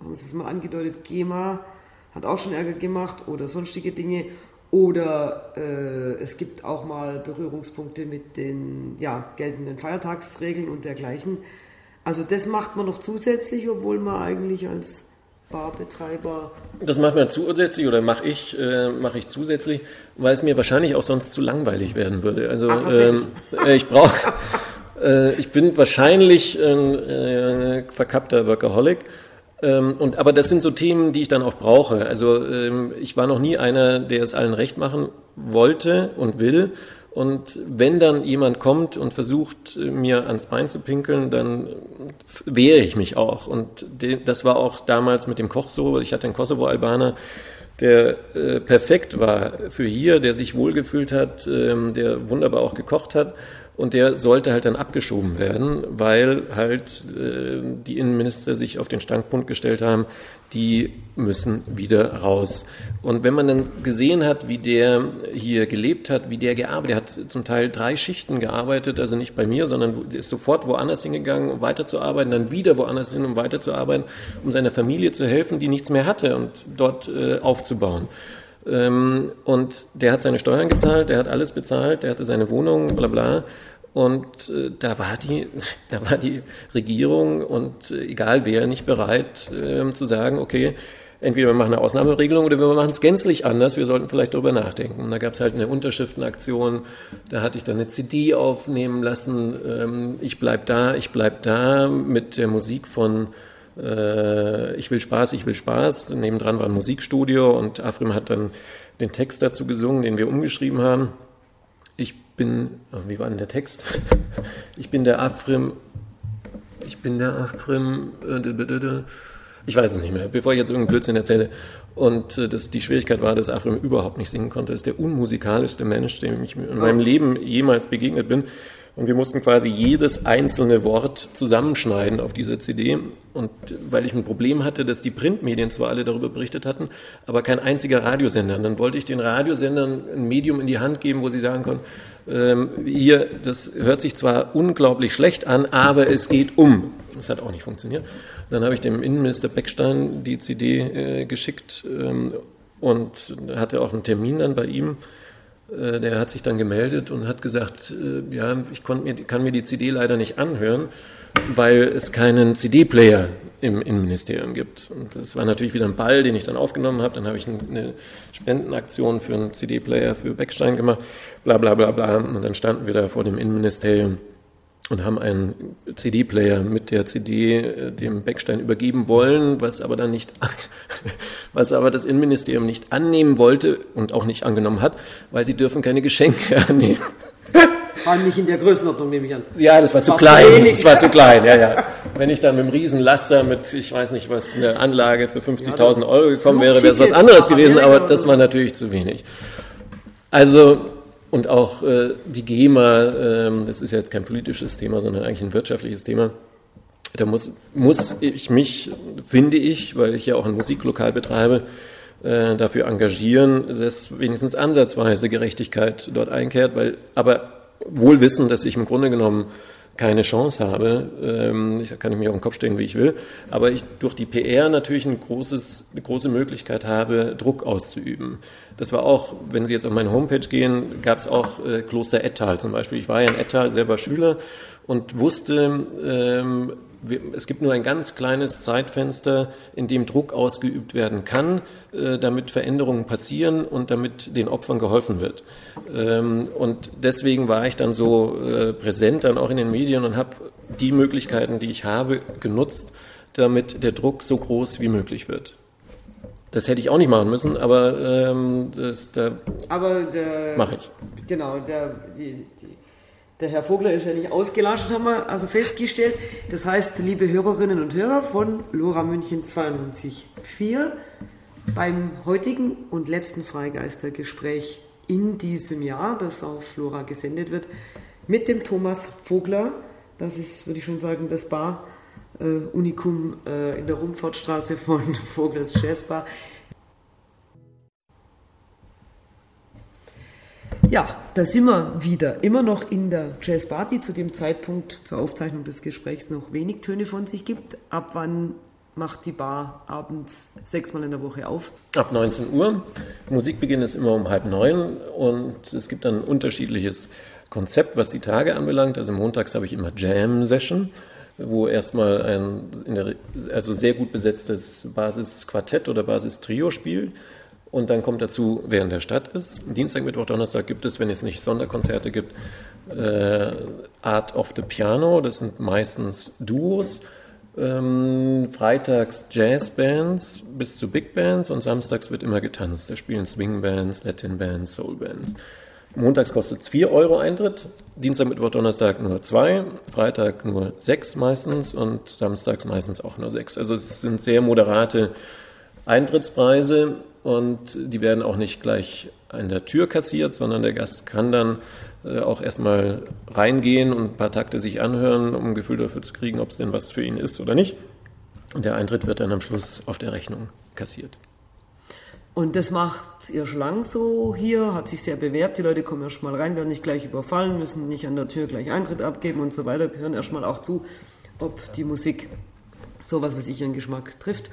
haben Sie es mal angedeutet, GEMA hat auch schon Ärger gemacht oder sonstige Dinge. Oder äh, es gibt auch mal Berührungspunkte mit den ja, geltenden Feiertagsregeln und dergleichen. Also das macht man noch zusätzlich, obwohl man eigentlich als Barbetreiber. Das macht man zusätzlich oder mache ich, äh, mache ich zusätzlich, weil es mir wahrscheinlich auch sonst zu langweilig werden würde. Also Ach, ähm, äh, ich brauche, äh, ich bin wahrscheinlich ein äh, verkappter Workaholic. Ähm, und, aber das sind so Themen, die ich dann auch brauche. Also ähm, ich war noch nie einer, der es allen recht machen wollte und will und wenn dann jemand kommt und versucht, mir ans Bein zu pinkeln, dann wehre ich mich auch. Und das war auch damals mit dem Koch so. Ich hatte einen Kosovo-Albaner, der äh, perfekt war für hier, der sich wohlgefühlt hat, ähm, der wunderbar auch gekocht hat und der sollte halt dann abgeschoben werden, weil halt äh, die Innenminister sich auf den Standpunkt gestellt haben, die müssen wieder raus. Und wenn man dann gesehen hat, wie der hier gelebt hat, wie der gearbeitet hat, zum Teil drei Schichten gearbeitet, also nicht bei mir, sondern ist sofort woanders hingegangen, um weiterzuarbeiten, dann wieder woanders hin, um weiterzuarbeiten, um seiner Familie zu helfen, die nichts mehr hatte und dort äh, aufzubauen. Ähm, und der hat seine Steuern gezahlt, der hat alles bezahlt, der hatte seine Wohnung, bla bla. Und äh, da, war die, da war die Regierung und äh, egal wer nicht bereit äh, zu sagen, okay, entweder wir machen eine Ausnahmeregelung oder wir machen es gänzlich anders, wir sollten vielleicht darüber nachdenken. Und da gab es halt eine Unterschriftenaktion, da hatte ich dann eine CD aufnehmen lassen, ähm, ich bleib da, ich bleib da, mit der Musik von Ich will Spaß, ich will Spaß. Nebendran war ein Musikstudio und Afrim hat dann den Text dazu gesungen, den wir umgeschrieben haben. Ich bin, wie war denn der Text? Ich bin der Afrim, ich bin der Afrim, äh, ich weiß es nicht mehr, bevor ich jetzt irgendeinen Blödsinn erzähle. Und äh, das, die Schwierigkeit war, dass Afrim überhaupt nicht singen konnte. Er ist der unmusikalischste Mensch, dem ich in meinem Leben jemals begegnet bin. Und wir mussten quasi jedes einzelne Wort zusammenschneiden auf dieser CD. Und weil ich ein Problem hatte, dass die Printmedien zwar alle darüber berichtet hatten, aber kein einziger Radiosender. Und dann wollte ich den Radiosendern ein Medium in die Hand geben, wo sie sagen können, ähm, hier, das hört sich zwar unglaublich schlecht an, aber es geht um. Das hat auch nicht funktioniert. Dann habe ich dem Innenminister Beckstein die CD äh, geschickt ähm, und hatte auch einen Termin dann bei ihm der hat sich dann gemeldet und hat gesagt, äh, ja, ich mir, kann mir die CD leider nicht anhören, weil es keinen CD-Player im Innenministerium gibt. Und das war natürlich wieder ein Ball, den ich dann aufgenommen habe. Dann habe ich eine Spendenaktion für einen CD-Player für Beckstein gemacht, bla bla bla bla. Und dann standen wir da vor dem Innenministerium und haben einen CD-Player mit der CD äh, dem Beckstein übergeben wollen, was aber dann nicht, was aber das Innenministerium nicht annehmen wollte und auch nicht angenommen hat, weil sie dürfen keine Geschenke annehmen. War nicht in der Größenordnung, nehme ich an. Ja, das war das zu war klein. das war zu klein, ja, ja. Wenn ich dann mit einem Riesenlaster mit, ich weiß nicht was, eine Anlage für 50.000 Euro gekommen wäre, wäre es was anderes gewesen, aber das war natürlich zu wenig. Also, und auch äh, die GEMA, äh, das ist ja jetzt kein politisches Thema, sondern eigentlich ein wirtschaftliches Thema. Da muss, muss ich mich, finde ich, weil ich ja auch ein Musiklokal betreibe, äh, dafür engagieren, dass wenigstens ansatzweise Gerechtigkeit dort einkehrt, weil, aber wohl wissen, dass ich im Grunde genommen keine Chance habe. Ähm, ich kann ich mich auf den Kopf stehen, wie ich will. Aber ich durch die PR natürlich ein großes, eine große Möglichkeit habe, Druck auszuüben. Das war auch, wenn Sie jetzt auf meine Homepage gehen, gab es auch äh, Kloster Ettal zum Beispiel. Ich war ja in Ettal selber Schüler und wusste, ähm, es gibt nur ein ganz kleines Zeitfenster, in dem Druck ausgeübt werden kann, äh, damit Veränderungen passieren und damit den Opfern geholfen wird. Ähm, und deswegen war ich dann so äh, präsent dann auch in den Medien und habe die Möglichkeiten, die ich habe, genutzt, damit der Druck so groß wie möglich wird. Das hätte ich auch nicht machen müssen, aber ähm, das da mache ich. Genau, der, die, die der Herr Vogler ist ja nicht ausgelassen, haben wir also festgestellt. Das heißt, liebe Hörerinnen und Hörer von Lora München 92.4 beim heutigen und letzten Freigeistergespräch in diesem Jahr, das auf Lora gesendet wird, mit dem Thomas Vogler. Das ist, würde ich schon sagen, das Bar äh, Unikum äh, in der Rumfahrtstraße von Voglers Jazzbar. Ja, da sind wir wieder. Immer noch in der Jazzbar, die zu dem Zeitpunkt zur Aufzeichnung des Gesprächs noch wenig Töne von sich gibt. Ab wann macht die Bar abends sechsmal in der Woche auf? Ab 19 Uhr. Musikbeginn ist immer um halb neun und es gibt ein unterschiedliches Konzept, was die Tage anbelangt. Also montags habe ich immer Jam-Session wo erstmal ein der, also sehr gut besetztes Basisquartett oder Basistrio spielt und dann kommt dazu, wer in der Stadt ist. Dienstag, Mittwoch, Donnerstag gibt es, wenn es nicht Sonderkonzerte gibt, äh, Art of the Piano. Das sind meistens Duos. Ähm, freitags Jazzbands bis zu Big Bands und samstags wird immer getanzt. Da spielen Swingbands, Latin Bands, Soul Bands. Montags kostet es 4 Euro Eintritt, Dienstag, Mittwoch, Donnerstag nur 2, Freitag nur 6 meistens und samstags meistens auch nur 6. Also es sind sehr moderate Eintrittspreise und die werden auch nicht gleich an der Tür kassiert, sondern der Gast kann dann äh, auch erstmal reingehen und ein paar Takte sich anhören, um ein Gefühl dafür zu kriegen, ob es denn was für ihn ist oder nicht. Und der Eintritt wird dann am Schluss auf der Rechnung kassiert. Und das macht ihr schon lang so hier, hat sich sehr bewährt. Die Leute kommen erst mal rein, werden nicht gleich überfallen, müssen nicht an der Tür gleich Eintritt abgeben und so weiter, hören erst mal auch zu, ob die Musik sowas, was ich ihren Geschmack trifft.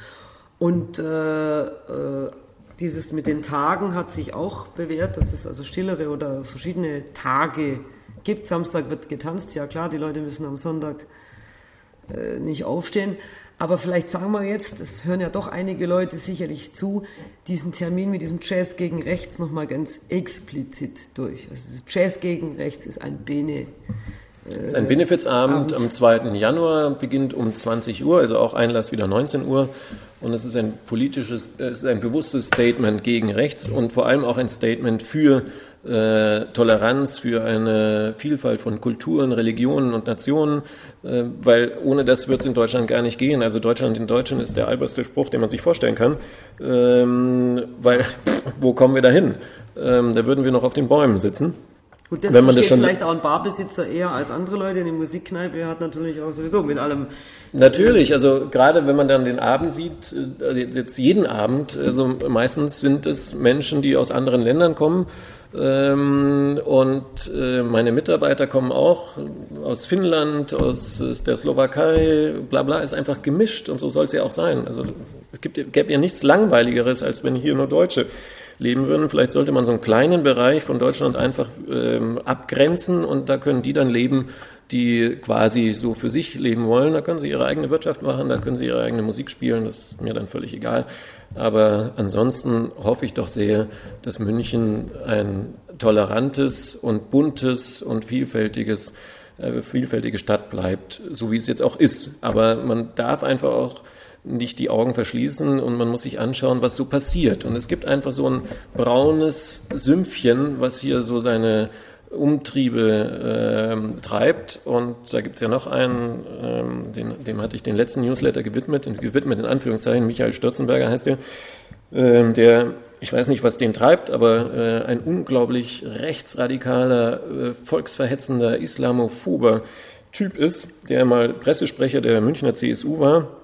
Und äh, äh, dieses mit den Tagen hat sich auch bewährt, dass es also stillere oder verschiedene Tage gibt. Samstag wird getanzt, ja klar, die Leute müssen am Sonntag äh, nicht aufstehen. Aber vielleicht sagen wir jetzt, das hören ja doch einige Leute sicherlich zu, diesen Termin mit diesem Jazz gegen Rechts nochmal ganz explizit durch. Also Jazz gegen Rechts ist ein Bene. Es ist ein Benefizabend am 2. Januar, beginnt um 20 Uhr, also auch Einlass wieder 19 Uhr. Und es ist ein politisches, es ist ein bewusstes Statement gegen rechts und vor allem auch ein Statement für äh, Toleranz, für eine Vielfalt von Kulturen, Religionen und Nationen, äh, weil ohne das wird es in Deutschland gar nicht gehen. Also Deutschland in Deutschland ist der alberste Spruch, den man sich vorstellen kann, ähm, weil wo kommen wir da hin? Ähm, da würden wir noch auf den Bäumen sitzen. Gut, das Wenn man vielleicht auch ein Barbesitzer eher als andere Leute. Eine Musikkneipe hat natürlich auch sowieso mit allem. Natürlich, also gerade wenn man dann den Abend sieht, äh, jetzt jeden Abend, also meistens sind es Menschen, die aus anderen Ländern kommen. Ähm, und äh, meine Mitarbeiter kommen auch aus Finnland, aus der Slowakei, bla bla, ist einfach gemischt und so soll es ja auch sein. Also es gibt, gäbe ja nichts Langweiligeres, als wenn hier nur Deutsche leben würden. Vielleicht sollte man so einen kleinen Bereich von Deutschland einfach ähm, abgrenzen und da können die dann leben, die quasi so für sich leben wollen. Da können sie ihre eigene Wirtschaft machen, da können sie ihre eigene Musik spielen, das ist mir dann völlig egal. Aber ansonsten hoffe ich doch sehr, dass München ein tolerantes und buntes und vielfältiges, äh, vielfältige Stadt bleibt, so wie es jetzt auch ist. Aber man darf einfach auch nicht die Augen verschließen und man muss sich anschauen, was so passiert. Und es gibt einfach so ein braunes Sümpfchen, was hier so seine Umtriebe äh, treibt. Und da gibt es ja noch einen, ähm, den, dem hatte ich den letzten Newsletter gewidmet, gewidmet in Anführungszeichen, Michael Stürzenberger heißt der, äh, der, ich weiß nicht, was den treibt, aber äh, ein unglaublich rechtsradikaler, äh, volksverhetzender, islamophober Typ ist, der mal Pressesprecher der Münchner CSU war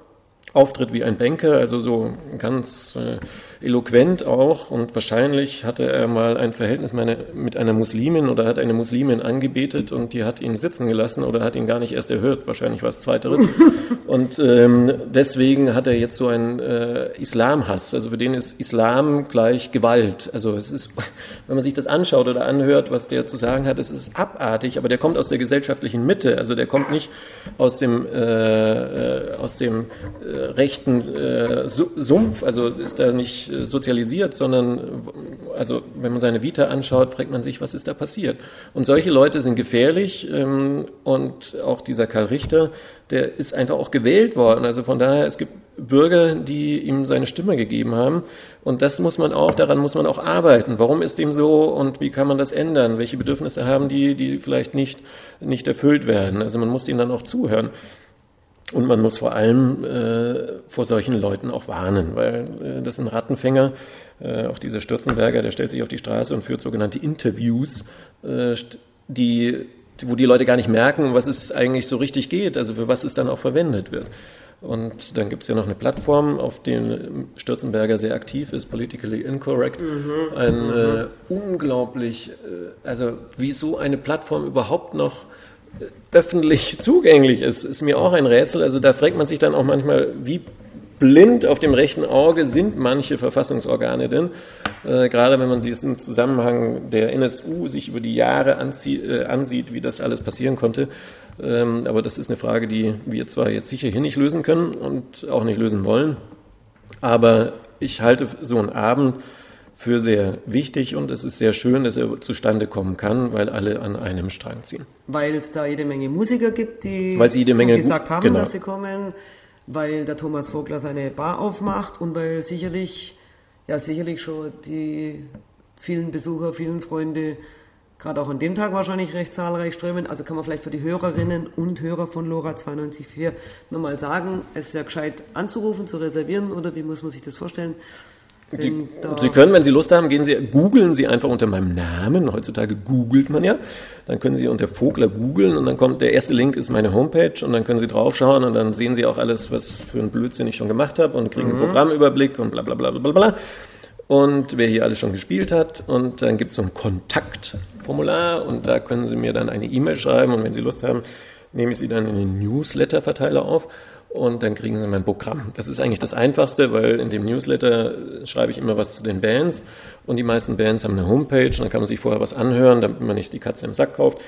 auftritt wie ein Banker, also so ganz äh, eloquent auch. Und wahrscheinlich hatte er mal ein Verhältnis mit einer Muslimin oder hat eine Muslimin angebetet und die hat ihn sitzen gelassen oder hat ihn gar nicht erst erhört. Wahrscheinlich war es Zweiteres. und ähm, deswegen hat er jetzt so einen äh, Islamhass. Also für den ist Islam gleich Gewalt. Also es ist, wenn man sich das anschaut oder anhört, was der zu sagen hat, es ist abartig, aber der kommt aus der gesellschaftlichen Mitte. Also der kommt nicht aus dem, äh, äh aus dem äh, rechten äh, Sumpf, also ist da nicht äh, sozialisiert, sondern also wenn man seine Vita anschaut, fragt man sich, was ist da passiert? Und solche Leute sind gefährlich ähm, und auch dieser Karl Richter, der ist einfach auch gewählt worden. Also von daher, es gibt Bürger, die ihm seine Stimme gegeben haben. Und das muss man auch, daran muss man auch arbeiten. Warum ist dem so und wie kann man das ändern? Welche Bedürfnisse haben die, die vielleicht nicht, nicht erfüllt werden? Also man muss ihnen dann auch zuhören. Und man muss vor allem äh, vor solchen Leuten auch warnen, weil äh, das sind Rattenfänger. Äh, auch dieser Stürzenberger, der stellt sich auf die Straße und führt sogenannte Interviews, äh, die, wo die Leute gar nicht merken, was es eigentlich so richtig geht, also für was es dann auch verwendet wird. Und dann gibt es ja noch eine Plattform, auf der Stürzenberger sehr aktiv ist, Politically Incorrect. Mhm, ein mhm. Äh, unglaublich, äh, also wie so eine Plattform überhaupt noch öffentlich zugänglich ist, ist mir auch ein Rätsel. Also da fragt man sich dann auch manchmal, wie blind auf dem rechten Auge sind manche Verfassungsorgane denn, äh, gerade wenn man diesen Zusammenhang der NSU sich über die Jahre äh, ansieht, wie das alles passieren konnte. Ähm, aber das ist eine Frage, die wir zwar jetzt sicher hier nicht lösen können und auch nicht lösen wollen, aber ich halte so einen Abend für sehr wichtig und es ist sehr schön, dass er zustande kommen kann, weil alle an einem Strang ziehen. Weil es da jede Menge Musiker gibt, die weil sie jede Menge gesagt haben, genau. dass sie kommen, weil der Thomas Vogler seine Bar aufmacht und weil sicherlich, ja sicherlich schon die vielen Besucher, vielen Freunde gerade auch an dem Tag wahrscheinlich recht zahlreich strömen. Also kann man vielleicht für die Hörerinnen und Hörer von LoRa 92.4 nochmal sagen, es wäre gescheit anzurufen, zu reservieren oder wie muss man sich das vorstellen? Die, Sie können, wenn Sie Lust haben, gehen Sie, googeln Sie einfach unter meinem Namen. Heutzutage googelt man ja. Dann können Sie unter Vogler googeln und dann kommt der erste Link ist meine Homepage und dann können Sie draufschauen und dann sehen Sie auch alles, was für ein Blödsinn ich schon gemacht habe und kriegen mhm. einen Programmüberblick und bla bla bla bla bla. Und wer hier alles schon gespielt hat und dann gibt es so ein Kontaktformular und da können Sie mir dann eine E-Mail schreiben und wenn Sie Lust haben, nehme ich Sie dann in den Newsletter-Verteiler auf und dann kriegen Sie mein Programm. Das ist eigentlich das Einfachste, weil in dem Newsletter schreibe ich immer was zu den Bands und die meisten Bands haben eine Homepage dann kann man sich vorher was anhören, damit man nicht die Katze im Sack kauft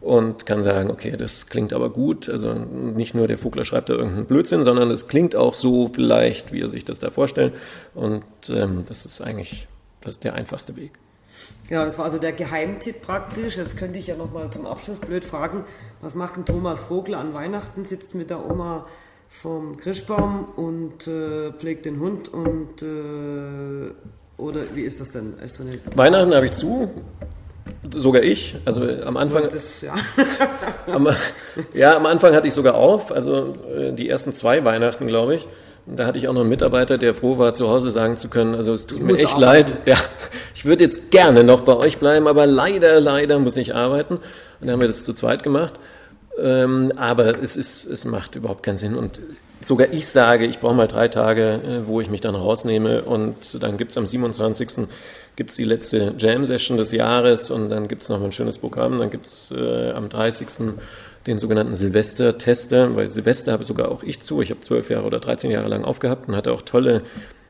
und kann sagen, okay, das klingt aber gut. Also nicht nur der Vogler schreibt da irgendeinen Blödsinn, sondern es klingt auch so vielleicht, wie er sich das da vorstellt. Und ähm, das ist eigentlich das ist der einfachste Weg. Genau, das war also der Geheimtipp praktisch. Jetzt könnte ich ja nochmal zum Abschluss blöd fragen, was macht ein Thomas Vogler an Weihnachten? Sitzt mit der Oma vom Christbaum und äh, pflegt den Hund und äh, oder wie ist das denn? Ist so Weihnachten habe ich zu, sogar ich. Also am Anfang. Das, ja. am, ja, am Anfang hatte ich sogar auf, also äh, die ersten zwei Weihnachten, glaube ich. Da hatte ich auch noch einen Mitarbeiter, der froh war, zu Hause sagen zu können, also es tut mir echt leid. Ja, ich würde jetzt gerne noch bei euch bleiben, aber leider, leider muss ich arbeiten. Und dann haben wir das zu zweit gemacht. Ähm, aber es, ist, es macht überhaupt keinen Sinn. Und sogar ich sage, ich brauche mal drei Tage, äh, wo ich mich dann rausnehme. Und dann gibt es am 27. gibt's die letzte Jam-Session des Jahres und dann gibt es noch ein schönes Programm. Dann gibt es äh, am 30. den sogenannten Silvester-Tester, weil Silvester habe sogar auch ich zu. Ich habe zwölf Jahre oder 13 Jahre lang aufgehabt und hatte auch tolle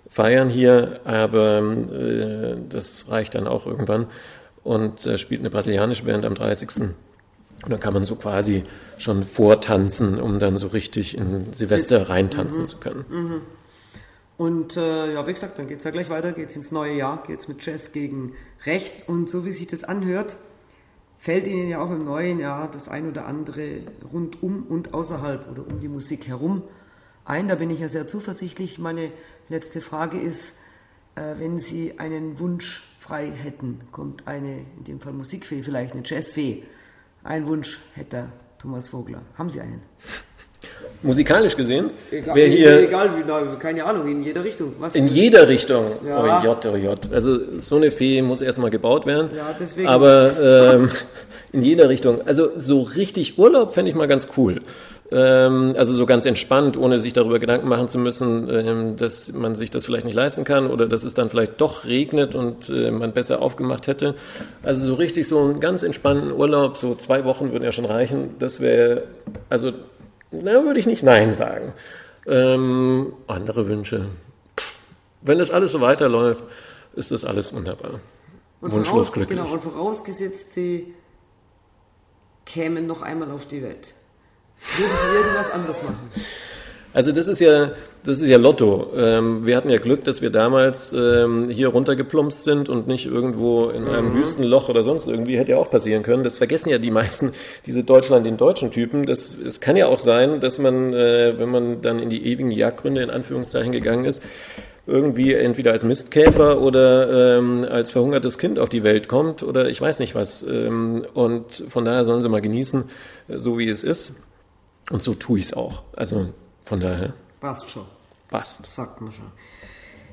Feiern hier, aber äh, das reicht dann auch irgendwann. Und äh, spielt eine brasilianische Band am 30. Und dann kann man so quasi schon vortanzen, um dann so richtig in Silvester reintanzen mhm. zu können. Mhm. Und äh, ja, wie gesagt, dann geht es ja gleich weiter, geht es ins neue Jahr, geht es mit Jazz gegen rechts. Und so wie sich das anhört, fällt Ihnen ja auch im neuen Jahr das ein oder andere rund um und außerhalb oder um die Musik herum ein. Da bin ich ja sehr zuversichtlich. Meine letzte Frage ist, äh, wenn Sie einen Wunsch frei hätten, kommt eine, in dem Fall Musikfee, vielleicht eine Jazzfee. Ein Wunsch hätte Thomas Vogler. Haben Sie einen? Musikalisch gesehen, Egal, wer hier egal wie, na, keine Ahnung, in jeder Richtung. Was? in jeder Richtung, Ja. oh J, oh J, also so eine Fee muss erstmal gebaut werden, Ja, deswegen. aber ähm, in jeder Richtung, also so richtig Urlaub fände ich mal ganz cool. Ähm, also so ganz entspannt, ohne sich darüber Gedanken machen zu müssen, ähm, dass man sich das vielleicht nicht leisten kann oder dass es dann vielleicht doch regnet und äh, man besser aufgemacht hätte. Also so richtig so einen ganz entspannten Urlaub, so zwei Wochen würden ja schon reichen. Das wäre, also, na, würde ich nicht Nein sagen. Ähm, andere Wünsche. Wenn das alles so weiterläuft, ist das alles wunderbar. und Wunschlos voraus, glücklich. Genau, und vorausgesetzt, Sie kämen noch einmal auf die Welt. Würden Sie irgendwas anderes machen? Also das ist ja, das ist ja Lotto. Ähm, wir hatten ja Glück, dass wir damals ähm, hier runtergeplumpst sind und nicht irgendwo in einem Wüstenloch oder sonst irgendwie. Hätte ja auch passieren können. Das vergessen ja die meisten, diese Deutschland den deutschen Typen. Das, es kann ja auch sein, dass man, äh, wenn man dann in die ewigen Jagdgründe in Anführungszeichen gegangen ist, irgendwie entweder als Mistkäfer oder ähm, als verhungertes Kind auf die Welt kommt oder ich weiß nicht was. Ähm, und von daher sollen sie mal genießen, äh, so wie es ist. Und so tue ich es auch. Also von daher Passt schon. passt. Sagt man schon.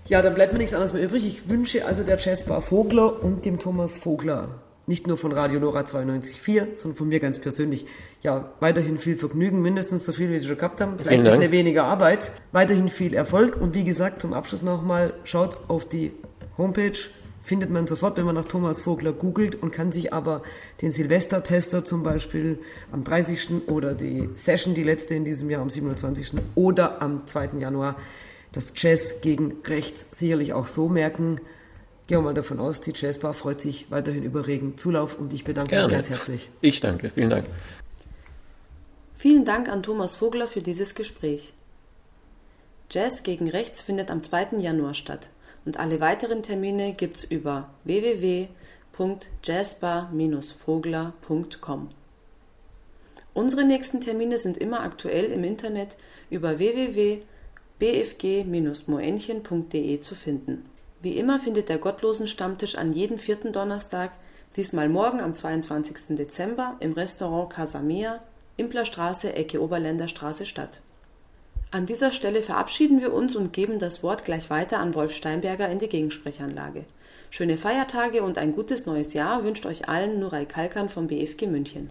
Ja, dann bleibt mir nichts anderes mehr übrig. Ich wünsche also der Jazzbar Vogler und dem Thomas Vogler, nicht nur von Radio Lora 92.4, sondern von mir ganz persönlich, ja, weiterhin viel Vergnügen, mindestens so viel, wie Sie schon gehabt haben. Vielleicht ein bisschen weniger Arbeit. Weiterhin viel Erfolg und wie gesagt, zum Abschluss nochmal, schaut auf die Homepage, findet man sofort, wenn man nach Thomas Vogler googelt und kann sich aber den Silvester-Tester zum Beispiel am 30. oder die Session, die letzte in diesem Jahr am 27. oder am 2. Januar, das Jazz gegen Rechts sicherlich auch so merken. Gehen wir mal davon aus, die Jazzbar freut sich weiterhin über regen Zulauf und ich bedanke Gerne. mich ganz herzlich. Ich danke. Vielen Dank. Vielen Dank an Thomas Vogler für dieses Gespräch. Jazz gegen Rechts findet am 2. Januar statt und alle weiteren Termine gibt's über www.jazzbar-vogler.com. Unsere nächsten Termine sind immer aktuell im Internet über www.bfg-moenchen.de zu finden. Wie immer findet der Gottlosen Stammtisch an jedem vierten Donnerstag, diesmal morgen am 22. Dezember im Restaurant Casamia, Implerstraße, Ecke Oberländerstraße statt. An dieser Stelle verabschieden wir uns und geben das Wort gleich weiter an Wolf Steinberger in die Gegensprechanlage. Schöne Feiertage und ein gutes neues Jahr wünscht euch allen Nuray Kalkan vom BFG München.